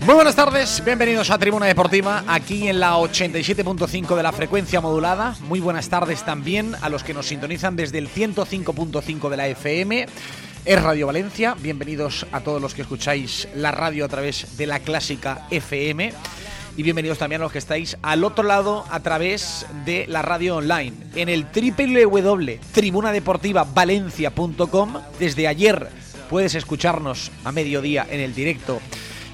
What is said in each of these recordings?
Muy buenas tardes, bienvenidos a Tribuna Deportiva, aquí en la 87.5 de la frecuencia modulada. Muy buenas tardes también a los que nos sintonizan desde el 105.5 de la FM. Es Radio Valencia, bienvenidos a todos los que escucháis la radio a través de la clásica FM. Y bienvenidos también a los que estáis al otro lado a través de la radio online en el www.tribunadeportivavalencia.com. Desde ayer puedes escucharnos a mediodía en el directo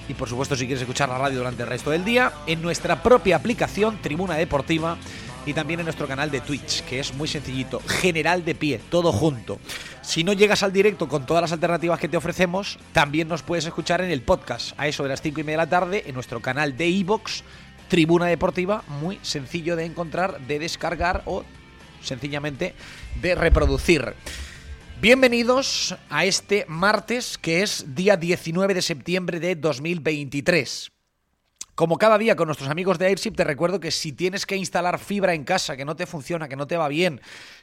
y por supuesto si quieres escuchar la radio durante el resto del día, en nuestra propia aplicación Tribuna Deportiva y también en nuestro canal de Twitch, que es muy sencillito, general de pie, todo junto. Si no llegas al directo con todas las alternativas que te ofrecemos, también nos puedes escuchar en el podcast, a eso de las 5 y media de la tarde, en nuestro canal de iVox, Tribuna Deportiva, muy sencillo de encontrar, de descargar o sencillamente de reproducir. Bienvenidos a este martes que es día 19 de septiembre de 2023. Como cada día con nuestros amigos de Airship te recuerdo que si tienes que instalar fibra en casa, que no te funciona, que no te va bien,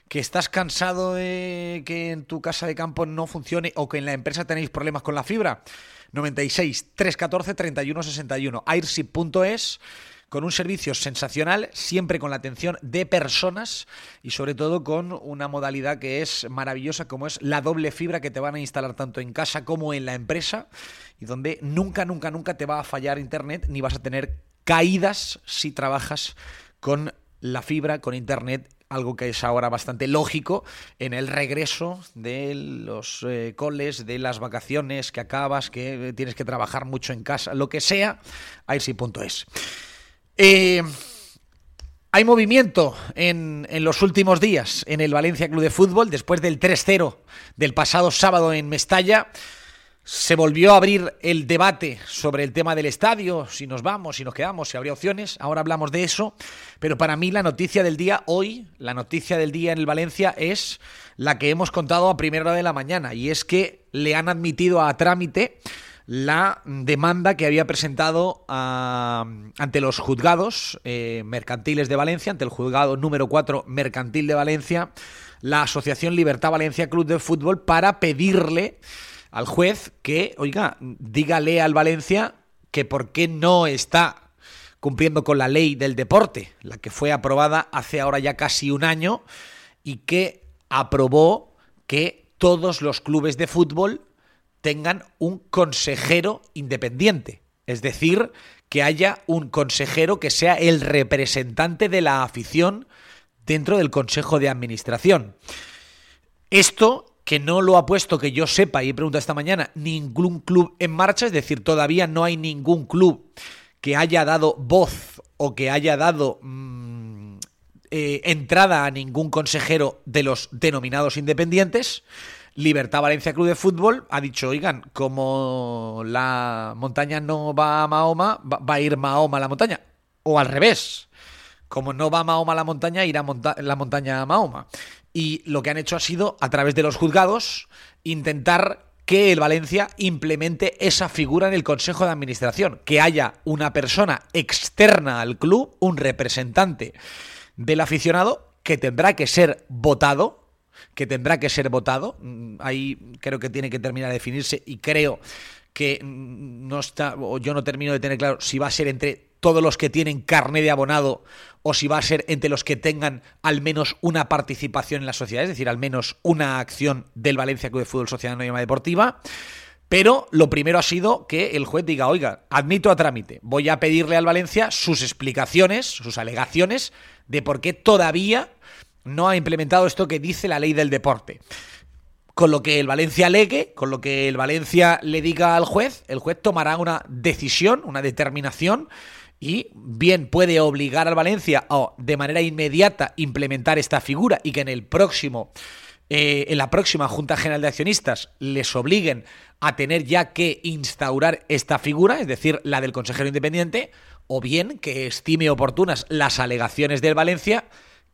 que estás cansado de que en tu casa de campo no funcione o que en la empresa tenéis problemas con la fibra, 96 314 31 61 airship.es con un servicio sensacional, siempre con la atención de personas y sobre todo con una modalidad que es maravillosa como es la doble fibra que te van a instalar tanto en casa como en la empresa y donde nunca, nunca, nunca te va a fallar internet ni vas a tener caídas si trabajas con la fibra, con internet algo que es ahora bastante lógico en el regreso de los eh, coles, de las vacaciones que acabas, que tienes que trabajar mucho en casa, lo que sea, airsi.es. Eh, hay movimiento en, en, los últimos días en el Valencia Club de Fútbol después del 3-0 del pasado sábado en Mestalla. Se volvió a abrir el debate sobre el tema del estadio, si nos vamos, si nos quedamos, si habría opciones. Ahora hablamos de eso. Pero para mí la noticia del día hoy, la noticia del día en el Valencia es la que hemos contado a primera hora de la mañana. Y es que le han admitido a trámite la demanda que había presentado uh, ante los juzgados eh, mercantiles de Valencia, ante el juzgado número 4 mercantil de Valencia, la Asociación Libertad Valencia Club de Fútbol para pedirle al juez que, oiga, dígale al Valencia que por qué no está cumpliendo con la ley del deporte, la que fue aprobada hace ahora ya casi un año y que aprobó que todos los clubes de fútbol tengan un consejero independiente. Es decir, que haya un consejero que sea el representante de la afición dentro del Consejo de Administración. Esto que no lo ha puesto, que yo sepa, y he preguntado esta mañana, ningún club en marcha, es decir, todavía no hay ningún club que haya dado voz o que haya dado mmm, eh, entrada a ningún consejero de los denominados independientes. Libertad Valencia Club de Fútbol ha dicho, oigan, como la montaña no va a Mahoma, va a ir Mahoma a la montaña. O al revés. Como no va Mahoma a la montaña, irá monta la montaña a Mahoma. Y lo que han hecho ha sido, a través de los juzgados, intentar que el Valencia implemente esa figura en el Consejo de Administración. Que haya una persona externa al club, un representante del aficionado, que tendrá que ser votado que tendrá que ser votado. Ahí creo que tiene que terminar de definirse y creo que no está, o yo no termino de tener claro si va a ser entre todos los que tienen carné de abonado o si va a ser entre los que tengan al menos una participación en la sociedad, es decir, al menos una acción del Valencia Club de Fútbol Sociedad Anónima Deportiva. Pero lo primero ha sido que el juez diga, oiga, admito a trámite, voy a pedirle al Valencia sus explicaciones, sus alegaciones de por qué todavía no ha implementado esto que dice la ley del deporte. con lo que el Valencia alegue, con lo que el Valencia le diga al juez, el juez tomará una decisión, una determinación y bien puede obligar al Valencia a de manera inmediata implementar esta figura y que en el próximo eh, en la próxima Junta General de Accionistas les obliguen a tener ya que instaurar esta figura, es decir, la del consejero independiente, o bien que estime oportunas las alegaciones del Valencia,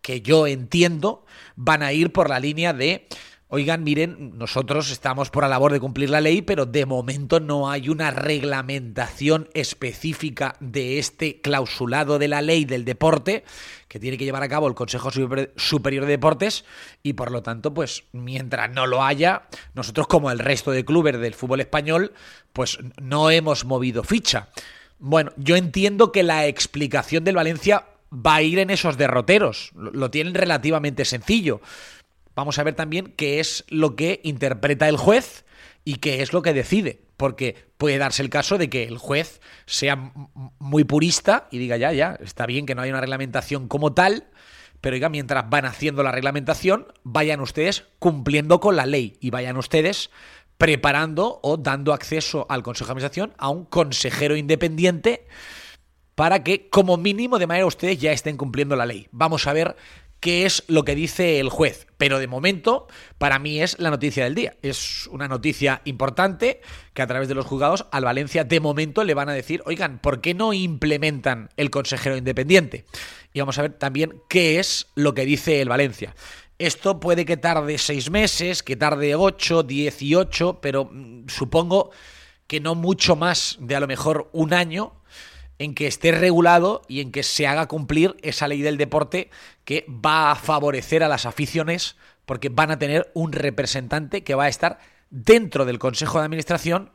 que yo entiendo van a ir por la línea de oigan, miren, nosotros estamos por la labor de cumplir la ley, pero de momento no hay una reglamentación específica de este clausulado de la ley del deporte que tiene que llevar a cabo el Consejo Superior de Deportes y por lo tanto, pues mientras no lo haya, nosotros como el resto de clubes del fútbol español, pues no hemos movido ficha. Bueno, yo entiendo que la explicación del Valencia va a ir en esos derroteros. Lo tienen relativamente sencillo. Vamos a ver también qué es lo que interpreta el juez y qué es lo que decide. Porque puede darse el caso de que el juez sea muy purista y diga, ya, ya, está bien que no haya una reglamentación como tal, pero oiga, mientras van haciendo la reglamentación, vayan ustedes cumpliendo con la ley y vayan ustedes preparando o dando acceso al Consejo de Administración a un consejero independiente para que, como mínimo, de manera ustedes ya estén cumpliendo la ley. Vamos a ver qué es lo que dice el juez. Pero de momento, para mí es la noticia del día. Es una noticia importante que a través de los juzgados al Valencia de momento le van a decir, oigan, ¿por qué no implementan el consejero independiente? Y vamos a ver también qué es lo que dice el Valencia. Esto puede que tarde seis meses, que tarde ocho, dieciocho, pero mm, supongo que no mucho más de a lo mejor un año en que esté regulado y en que se haga cumplir esa ley del deporte que va a favorecer a las aficiones porque van a tener un representante que va a estar dentro del Consejo de Administración,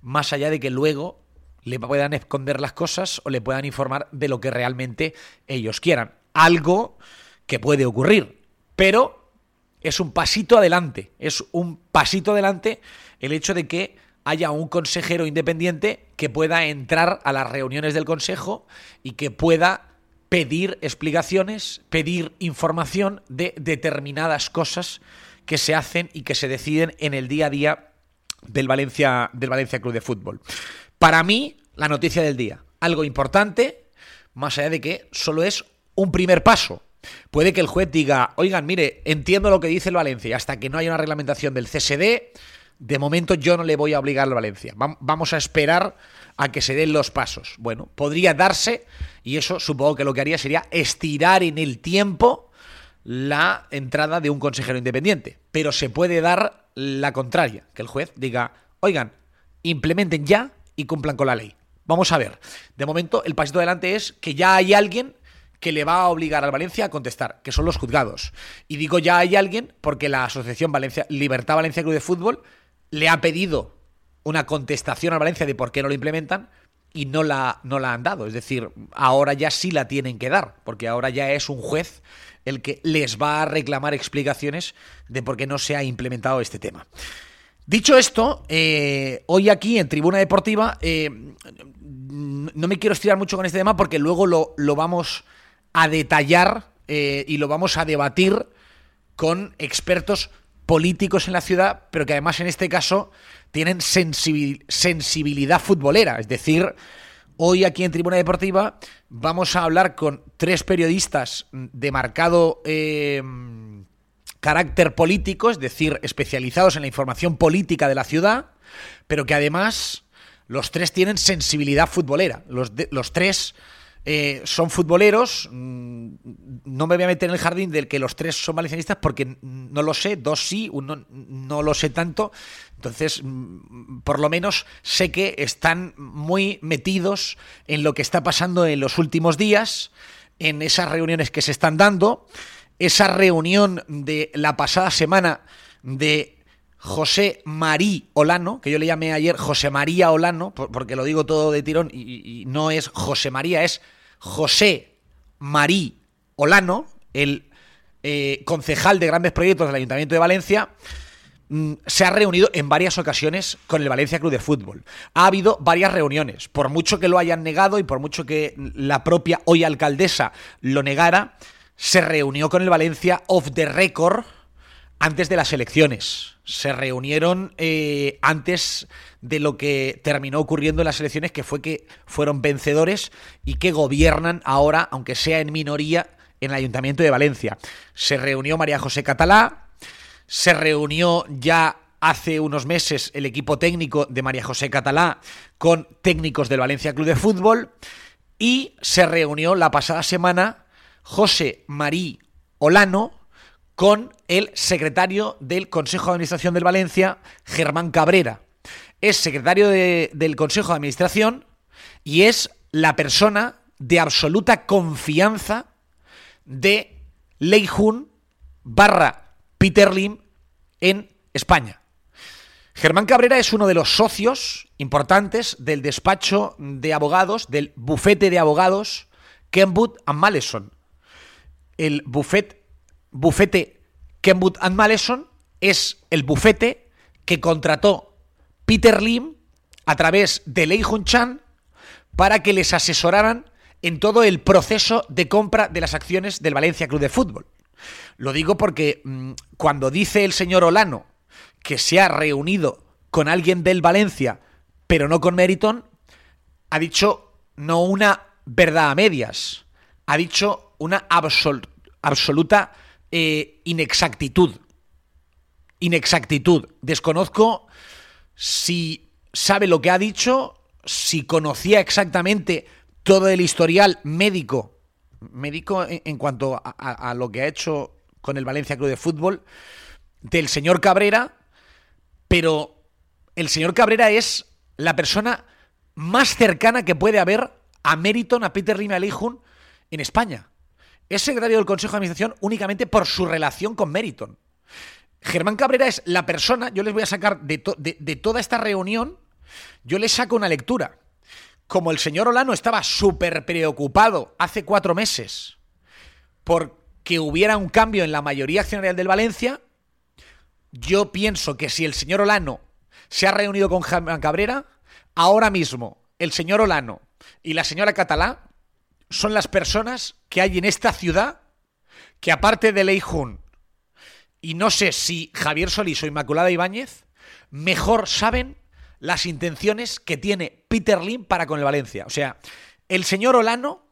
más allá de que luego le puedan esconder las cosas o le puedan informar de lo que realmente ellos quieran. Algo que puede ocurrir, pero es un pasito adelante, es un pasito adelante el hecho de que haya un consejero independiente que pueda entrar a las reuniones del Consejo y que pueda pedir explicaciones, pedir información de determinadas cosas que se hacen y que se deciden en el día a día del Valencia, del Valencia Club de Fútbol. Para mí, la noticia del día, algo importante, más allá de que solo es un primer paso. Puede que el juez diga, oigan, mire, entiendo lo que dice el Valencia, hasta que no haya una reglamentación del CSD, de momento yo no le voy a obligar al Valencia. Vamos a esperar a que se den los pasos. Bueno, podría darse, y eso supongo que lo que haría sería estirar en el tiempo la entrada de un consejero independiente. Pero se puede dar la contraria, que el juez diga, oigan, implementen ya y cumplan con la ley. Vamos a ver. De momento, el pasito adelante es que ya hay alguien que le va a obligar al Valencia a contestar, que son los juzgados. Y digo ya hay alguien porque la Asociación Valencia, Libertad Valencia Club de Fútbol le ha pedido una contestación a Valencia de por qué no lo implementan y no la, no la han dado. Es decir, ahora ya sí la tienen que dar, porque ahora ya es un juez el que les va a reclamar explicaciones de por qué no se ha implementado este tema. Dicho esto, eh, hoy aquí en Tribuna Deportiva eh, no me quiero estirar mucho con este tema porque luego lo, lo vamos a detallar eh, y lo vamos a debatir con expertos políticos en la ciudad, pero que además en este caso tienen sensibilidad futbolera. Es decir, hoy aquí en Tribuna Deportiva vamos a hablar con tres periodistas de marcado eh, carácter político, es decir, especializados en la información política de la ciudad, pero que además los tres tienen sensibilidad futbolera. Los, los tres eh, son futboleros. Mm, no me voy a meter en el jardín del que los tres son valencianistas porque no lo sé, dos sí, uno no lo sé tanto. Entonces, mm, por lo menos sé que están muy metidos en lo que está pasando en los últimos días, en esas reuniones que se están dando. Esa reunión de la pasada semana de José María Olano, que yo le llamé ayer José María Olano, porque lo digo todo de tirón y, no es José María, es José María Olano, el eh, concejal de grandes proyectos del Ayuntamiento de Valencia, mm, se ha reunido en varias ocasiones con el Valencia Club de Fútbol. Ha habido varias reuniones, por mucho que lo hayan negado y por mucho que la propia hoy alcaldesa lo negara, se reunió con el Valencia off the record antes de las elecciones. Se reunieron eh, antes de lo que terminó ocurriendo en las elecciones, que fue que fueron vencedores y que gobiernan ahora, aunque sea en minoría, en el Ayuntamiento de Valencia. Se reunió María José Catalá, se reunió ya hace unos meses el equipo técnico de María José Catalá con técnicos del Valencia Club de Fútbol y se reunió la pasada semana José Marí Olano, con el secretario del Consejo de Administración del Valencia, Germán Cabrera. Es secretario del Consejo de Administración y es la persona de absoluta confianza de Lei barra Peter Lim en España. Germán Cabrera es uno de los socios importantes del despacho de abogados, del bufete de abogados Kenwood and Maleson. El bufete bufete Kenwood and Maleson es el bufete que contrató Peter Lim a través de Lei Hun Chan para que les asesoraran en todo el proceso de compra de las acciones del Valencia Club de Fútbol. Lo digo porque mm, cuando dice el señor Olano que se ha reunido con alguien del Valencia, pero no con Meriton, ha dicho no una verdad a medias, ha dicho una absoluta eh, inexactitud. Inexactitud. Desconozco si sabe lo que ha dicho, si conocía exactamente todo el historial médico, médico en, cuanto a, lo que ha hecho con el Valencia Club de Fútbol, del señor Cabrera, pero el señor Cabrera es la persona más cercana que puede haber a Meriton, a Peter Rima en España es secretario del Consejo de Administración únicamente por su relación con Meriton. Germán Cabrera es la persona, yo les voy a sacar de, toda esta reunión, yo les saco una lectura. Como el señor Olano estaba súper preocupado hace cuatro meses por que hubiera un cambio en la mayoría accionarial del Valencia, yo pienso que si el señor Olano se ha reunido con Germán Cabrera, ahora mismo el señor Olano y la señora Catalá son las personas que hay en esta ciudad que aparte de Lei Jun y no sé si Javier Solís o Inmaculada Ibáñez, mejor saben las intenciones que tiene Peter Lim para con el Valencia. O sea, el señor Olano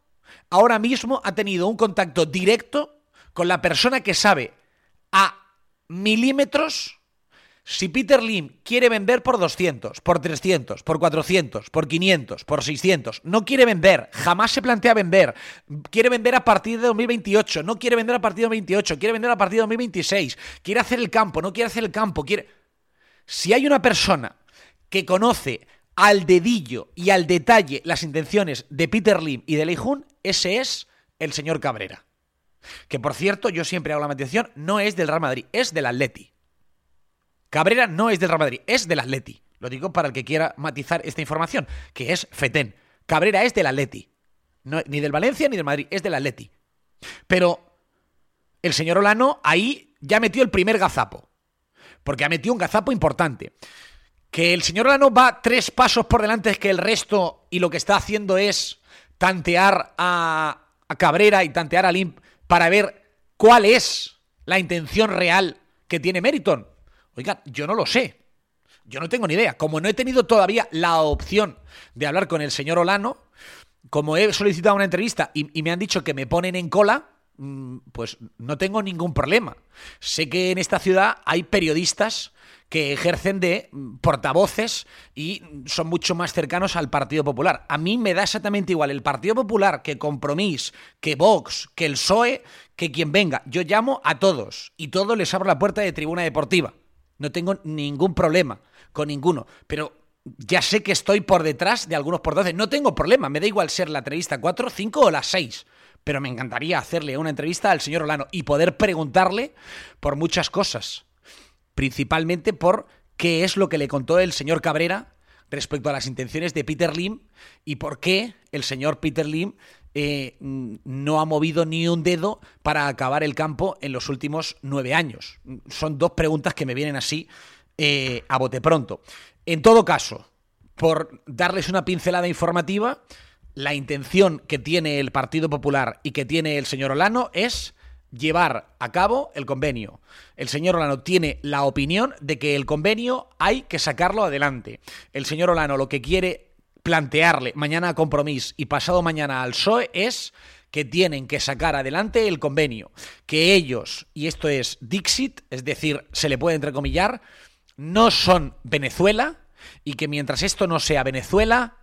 ahora mismo ha tenido un contacto directo con la persona que sabe a milímetros si Peter Lim quiere vender por 200, por 300, por 400, por 500, por 600, no quiere vender, jamás se plantea vender, quiere vender a partir de 2028, no quiere vender a partir de 2028, quiere vender a partir de 2026, quiere hacer el campo, no quiere hacer el campo, quiere... Si hay una persona que conoce al dedillo y al detalle las intenciones de Peter Lim y de Lei Jun, ese es el señor Cabrera. Que por cierto, yo siempre hago la matización, no es del Real Madrid, es del Atleti. Cabrera no es del Real Madrid, es del Atleti. Lo digo para el que quiera matizar esta información, que es Fetén. Cabrera es del Atleti. ni del Valencia ni del Madrid, es del Atleti. Pero el señor Olano ahí ya metió el primer gazapo. Porque ha metido un gazapo importante. Que el señor Olano va tres pasos por delante que el resto y lo que está haciendo es tantear a, a Cabrera y tantear a Limp para ver cuál es la intención real que tiene Meriton. Oiga, yo no lo sé. Yo no tengo ni idea. Como no he tenido todavía la opción de hablar con el señor Olano, como he solicitado una entrevista y, me han dicho que me ponen en cola, mm, pues no tengo ningún problema. Sé que en esta ciudad hay periodistas que ejercen de mm, portavoces y son mucho más cercanos al Partido Popular. A mí me da exactamente igual el Partido Popular que Compromís, que Vox, que el PSOE, que quien venga. Yo llamo a todos y todos les abro la puerta de tribuna deportiva. No tengo ningún problema con ninguno. Pero ya sé que estoy por detrás de algunos portavoces. No tengo problema. Me da igual ser la entrevista 4, 5 o las 6. Pero me encantaría hacerle una entrevista al señor Olano y poder preguntarle por muchas cosas. Principalmente por qué es lo que le contó el señor Cabrera respecto a las intenciones de Peter Lim y por qué el señor Peter Lim eh, no ha movido ni un dedo para acabar el campo en los últimos nueve años. Son dos preguntas que me vienen así eh, a bote pronto. En todo caso, por darles una pincelada informativa, la intención que tiene el Partido Popular y que tiene el señor Olano es llevar a cabo el convenio. El señor Olano tiene la opinión de que el convenio hay que sacarlo adelante. El señor Olano lo que quiere plantearle mañana a Compromís y pasado mañana al PSOE es que tienen que sacar adelante el convenio, que ellos, y esto es Dixit, es decir, se le puede entrecomillar, no son Venezuela y que mientras esto no sea Venezuela,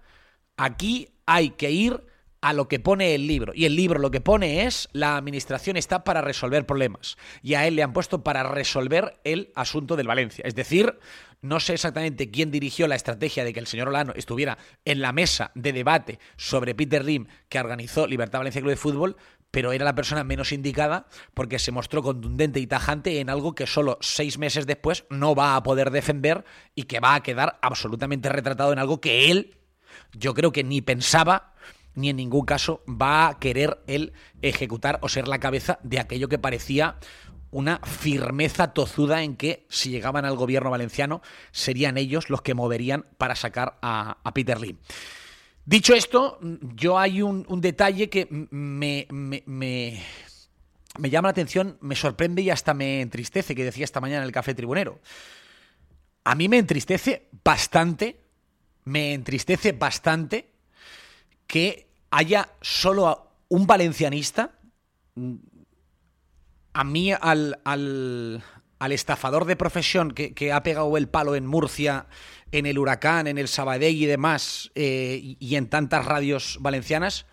aquí hay que ir a lo que pone el libro. Y el libro lo que pone es la administración está para resolver problemas. Y a él le han puesto para resolver el asunto del Valencia. Es decir, no sé exactamente quién dirigió la estrategia de que el señor Olano estuviera en la mesa de debate sobre Peter Lim que organizó Libertad Valencia Club de Fútbol, pero era la persona menos indicada porque se mostró contundente y tajante en algo que solo seis meses después no va a poder defender y que va a quedar absolutamente retratado en algo que él, yo creo que ni pensaba ni en ningún caso va a querer él ejecutar o ser la cabeza de aquello que parecía una firmeza tozuda en que si llegaban al gobierno valenciano serían ellos los que moverían para sacar a, Peter Lee. Dicho esto, yo hay un, detalle que me, me, me, llama la atención, me sorprende y hasta me entristece, que decía esta mañana en el Café Tribunero. A mí me entristece bastante, me entristece bastante que haya solo un valencianista, a mí al, al, estafador de profesión que, ha pegado el palo en Murcia, en el Huracán, en el Sabadell y demás, eh, y, en tantas radios valencianas,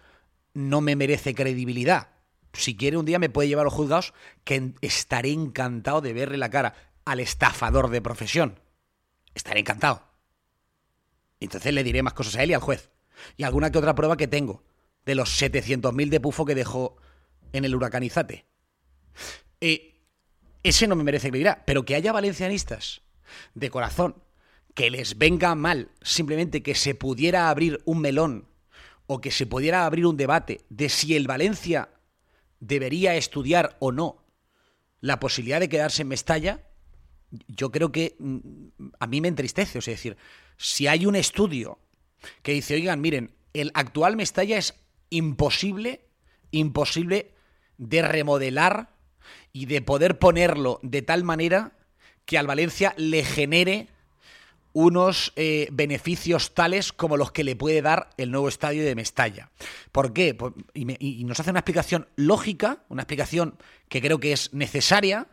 no me merece credibilidad. Si quiere un día me puede llevar a los juzgados, que estaré encantado de verle la cara al estafador de profesión. Estaré encantado. Entonces le diré más cosas a él y al juez. Y alguna que otra prueba que tengo de los 700.000 de pufo que dejó en el huracanizate. Eh, ese no me merece credibilidad, pero que haya valencianistas de corazón que les venga mal simplemente que se pudiera abrir un melón o que se pudiera abrir un debate de si el Valencia debería estudiar o no la posibilidad de quedarse en Mestalla, yo creo que mm, a mí me entristece. O sea, es decir, si hay un estudio que dice, oigan, miren, el actual Mestalla es imposible, imposible de remodelar y de poder ponerlo de tal manera que al Valencia le genere unos eh, beneficios tales como los que le puede dar el nuevo estadio de Mestalla. ¿Por qué? Pues, y, nos hace una explicación lógica, una explicación que creo que es necesaria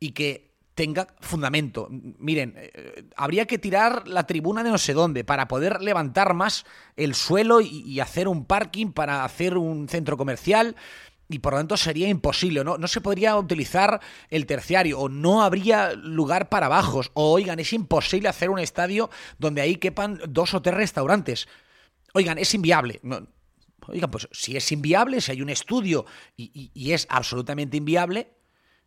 y que tenga fundamento. Miren, eh, habría que tirar la tribuna de no sé dónde para poder levantar más el suelo y, hacer un parking para hacer un centro comercial y por lo tanto sería imposible, ¿no? No se podría utilizar el terciario, o no habría lugar para bajos, o oigan, es imposible hacer un estadio donde ahí quepan dos o tres restaurantes. Oigan, es inviable. oigan, pues si es inviable, si hay un estudio y es absolutamente inviable,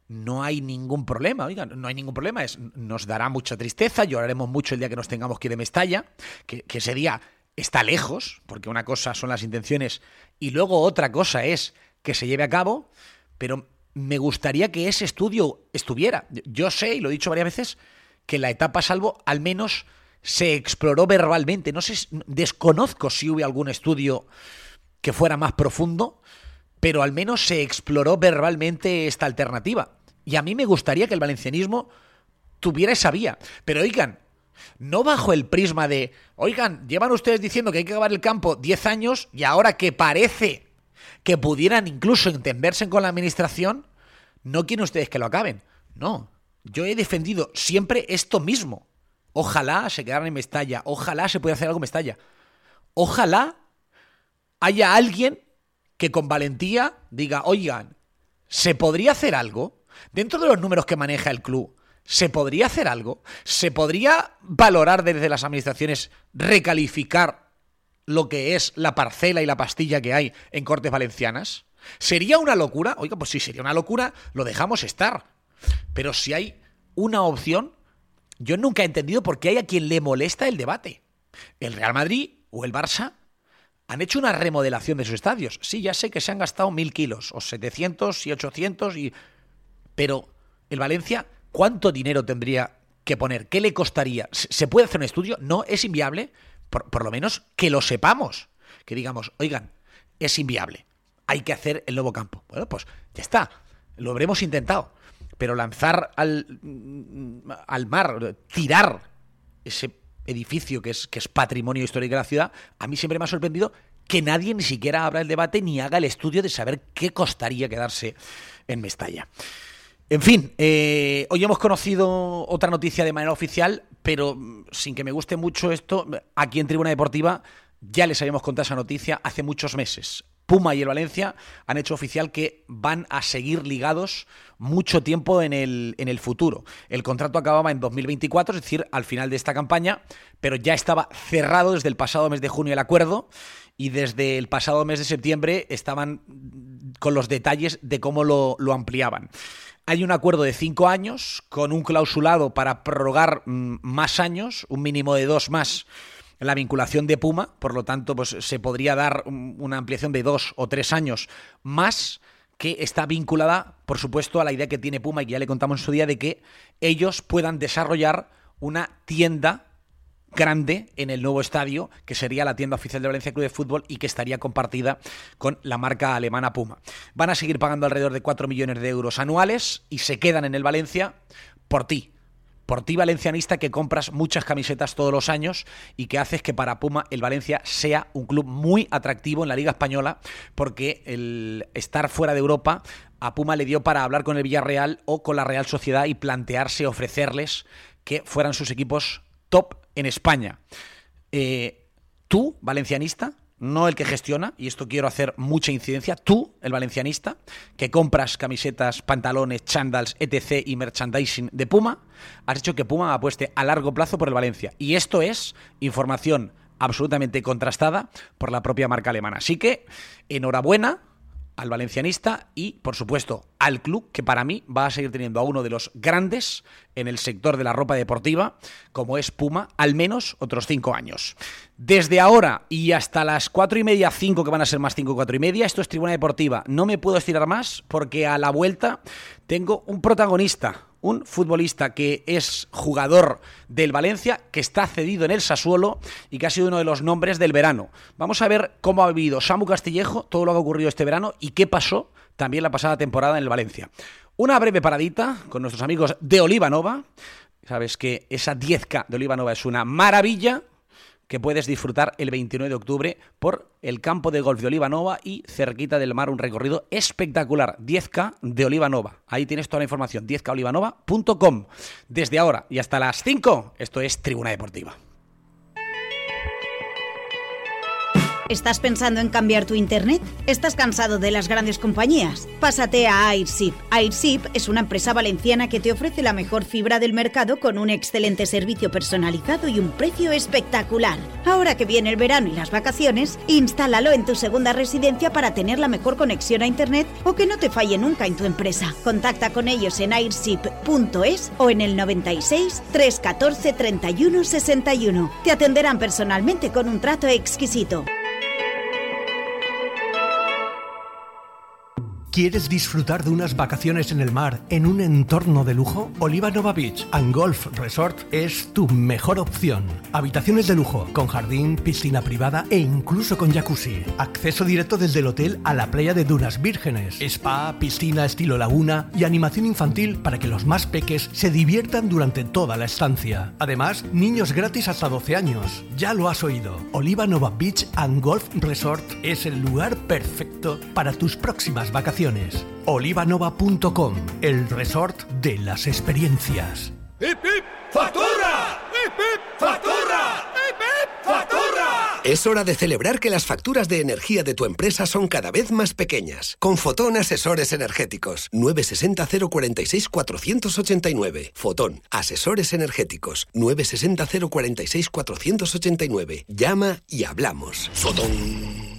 no hay ningún problema, oigan, no hay ningún problema, es, nos dará mucha tristeza, lloraremos mucho el día que nos tengamos que ir de Mestalla, que, que ese día está lejos, porque una cosa son las intenciones y luego otra cosa es que se lleve a cabo, pero me gustaría que ese estudio estuviera. Yo sé, y lo he dicho varias veces, que la etapa salvo al menos se exploró verbalmente. No sé, desconozco si hubo algún estudio que fuera más profundo, pero al menos se exploró verbalmente esta alternativa. Y a mí me gustaría que el valencianismo tuviera esa vía. Pero oigan, no bajo el prisma de, oigan, llevan ustedes diciendo que hay que acabar el campo 10 años y ahora que parece que pudieran incluso entenderse con la administración, no quieren ustedes que lo acaben. No, yo he defendido siempre esto mismo. Ojalá se quedaran en Mestalla, ojalá se pudiera hacer algo en Mestalla. Ojalá haya alguien que con valentía diga, oigan, ¿se podría hacer algo? Dentro de los números que maneja el club, ¿se podría hacer algo? ¿Se podría valorar desde las administraciones recalificar lo que es la parcela y la pastilla que hay en Cortes Valencianas? ¿Sería una locura? Oiga, pues si sería una locura, lo dejamos estar. Pero si hay una opción, yo nunca he entendido por qué hay a quien le molesta el debate. ¿El Real Madrid o el Barça? Han hecho una remodelación de sus estadios. Sí, ya sé que se han gastado mil kilos, o 700 y 800 y pero el Valencia, ¿cuánto dinero tendría que poner? ¿Qué le costaría? ¿Se puede hacer un estudio? No, es inviable. Por, lo menos que lo sepamos. Que digamos, oigan, es inviable. Hay que hacer el nuevo campo. Bueno, pues ya está. lo habremos intentado, pero lanzar al, al mar, tirar ese edificio que es, que es patrimonio histórico de la ciudad, a mí siempre me ha sorprendido que nadie ni siquiera abra el debate ni haga el estudio de saber qué costaría quedarse en Mestalla. En fin, eh, hoy hemos conocido otra noticia de manera oficial, pero mm, sin que me guste mucho esto, aquí en Tribuna Deportiva ya les habíamos contado esa noticia hace muchos meses. Puma y el Valencia han hecho oficial que van a seguir ligados mucho tiempo en el, en el futuro. El contrato acababa en 2024, es decir, al final de esta campaña, pero ya estaba cerrado desde el pasado mes de junio el acuerdo y desde el pasado mes de septiembre estaban con los detalles de cómo lo, lo ampliaban. Hay un acuerdo de cinco años con un clausulado para prorrogar mm, más años, un mínimo de dos más la vinculación de Puma, por lo tanto, pues se podría dar una ampliación de dos o tres años más que está vinculada, por supuesto, a la idea que tiene Puma y que ya le contamos en su día de que ellos puedan desarrollar una tienda grande en el nuevo estadio, que sería la tienda oficial de Valencia Club de Fútbol y que estaría compartida con la marca alemana Puma. Van a seguir pagando alrededor de 4 millones de euros anuales y se quedan en el Valencia por ti, por ti valencianista que compras muchas camisetas todos los años y que haces que para Puma el Valencia sea un club muy atractivo en la Liga Española porque el estar fuera de Europa a Puma le dio para hablar con el Villarreal o con la Real Sociedad y plantearse ofrecerles que fueran sus equipos top en España. Eh, tú, valencianista, no el que gestiona, y esto quiero hacer mucha incidencia, tú, el valencianista, que compras camisetas, pantalones, chandals, etc. y merchandising de Puma, has hecho que Puma apueste a largo plazo por el Valencia. Y esto es información absolutamente contrastada por la propia marca alemana. Así que, enhorabuena al valencianista y, por supuesto, al club, que para mí va a seguir teniendo a uno de los grandes en el sector de la ropa deportiva, como es Puma, al menos otros cinco años. Desde ahora y hasta las cuatro y media, cinco, que van a ser más cinco, cuatro y media, esto es Tribuna Deportiva. No me puedo estirar más porque a la vuelta tengo un protagonista un futbolista que es jugador del Valencia, que está cedido en el Sassuolo y que ha sido uno de los nombres del verano. Vamos a ver cómo ha vivido Samu Castillejo, todo lo que ha ocurrido este verano y qué pasó también la pasada temporada en el Valencia. Una breve paradita con nuestros amigos de Olivanova. Sabes que esa 10K de Olivanova es una maravilla que puedes disfrutar el 29 de octubre por el campo de golf de Olivanova y cerquita del mar un recorrido espectacular, 10K de Olivanova. Ahí tienes toda la información, 10kolivanova.com. Desde ahora y hasta las 5, esto es Tribuna Deportiva. ¿Estás pensando en cambiar tu internet? ¿Estás cansado de las grandes compañías? Pásate a Airship. Airship es una empresa valenciana que te ofrece la mejor fibra del mercado con un excelente servicio personalizado y un precio espectacular. Ahora que viene el verano y las vacaciones, instálalo en tu segunda residencia para tener la mejor conexión a internet o que no te falle nunca en tu empresa. Contacta con ellos en airship.es o en el 96 314 31 61. Te atenderán personalmente con un trato exquisito. ¿Quieres disfrutar de unas vacaciones en el mar en un entorno de lujo? Oliva Nova Beach and Golf Resort es tu mejor opción. Habitaciones de lujo, con jardín, piscina privada e incluso con jacuzzi. Acceso directo desde el hotel a la playa de Dunas Vírgenes. Spa, piscina estilo laguna y animación infantil para que los más peques se diviertan durante toda la estancia. Además, niños gratis hasta 12 años. Ya lo has oído. Oliva Nova Beach and Golf Resort es el lugar perfecto para tus próximas vacaciones. Olivanova.com, el resort de las experiencias. ¡Hip, hip! ¡Factura! ¡Hip, hip! ¡Factura! ¡Hip, hip! ¡Factura! Es hora de celebrar que las facturas de energía de tu empresa son cada vez más pequeñas. Con Fotón Asesores Energéticos. 960 046 489. Fotón Asesores Energéticos. 960 046 489. Llama y hablamos. Fotón.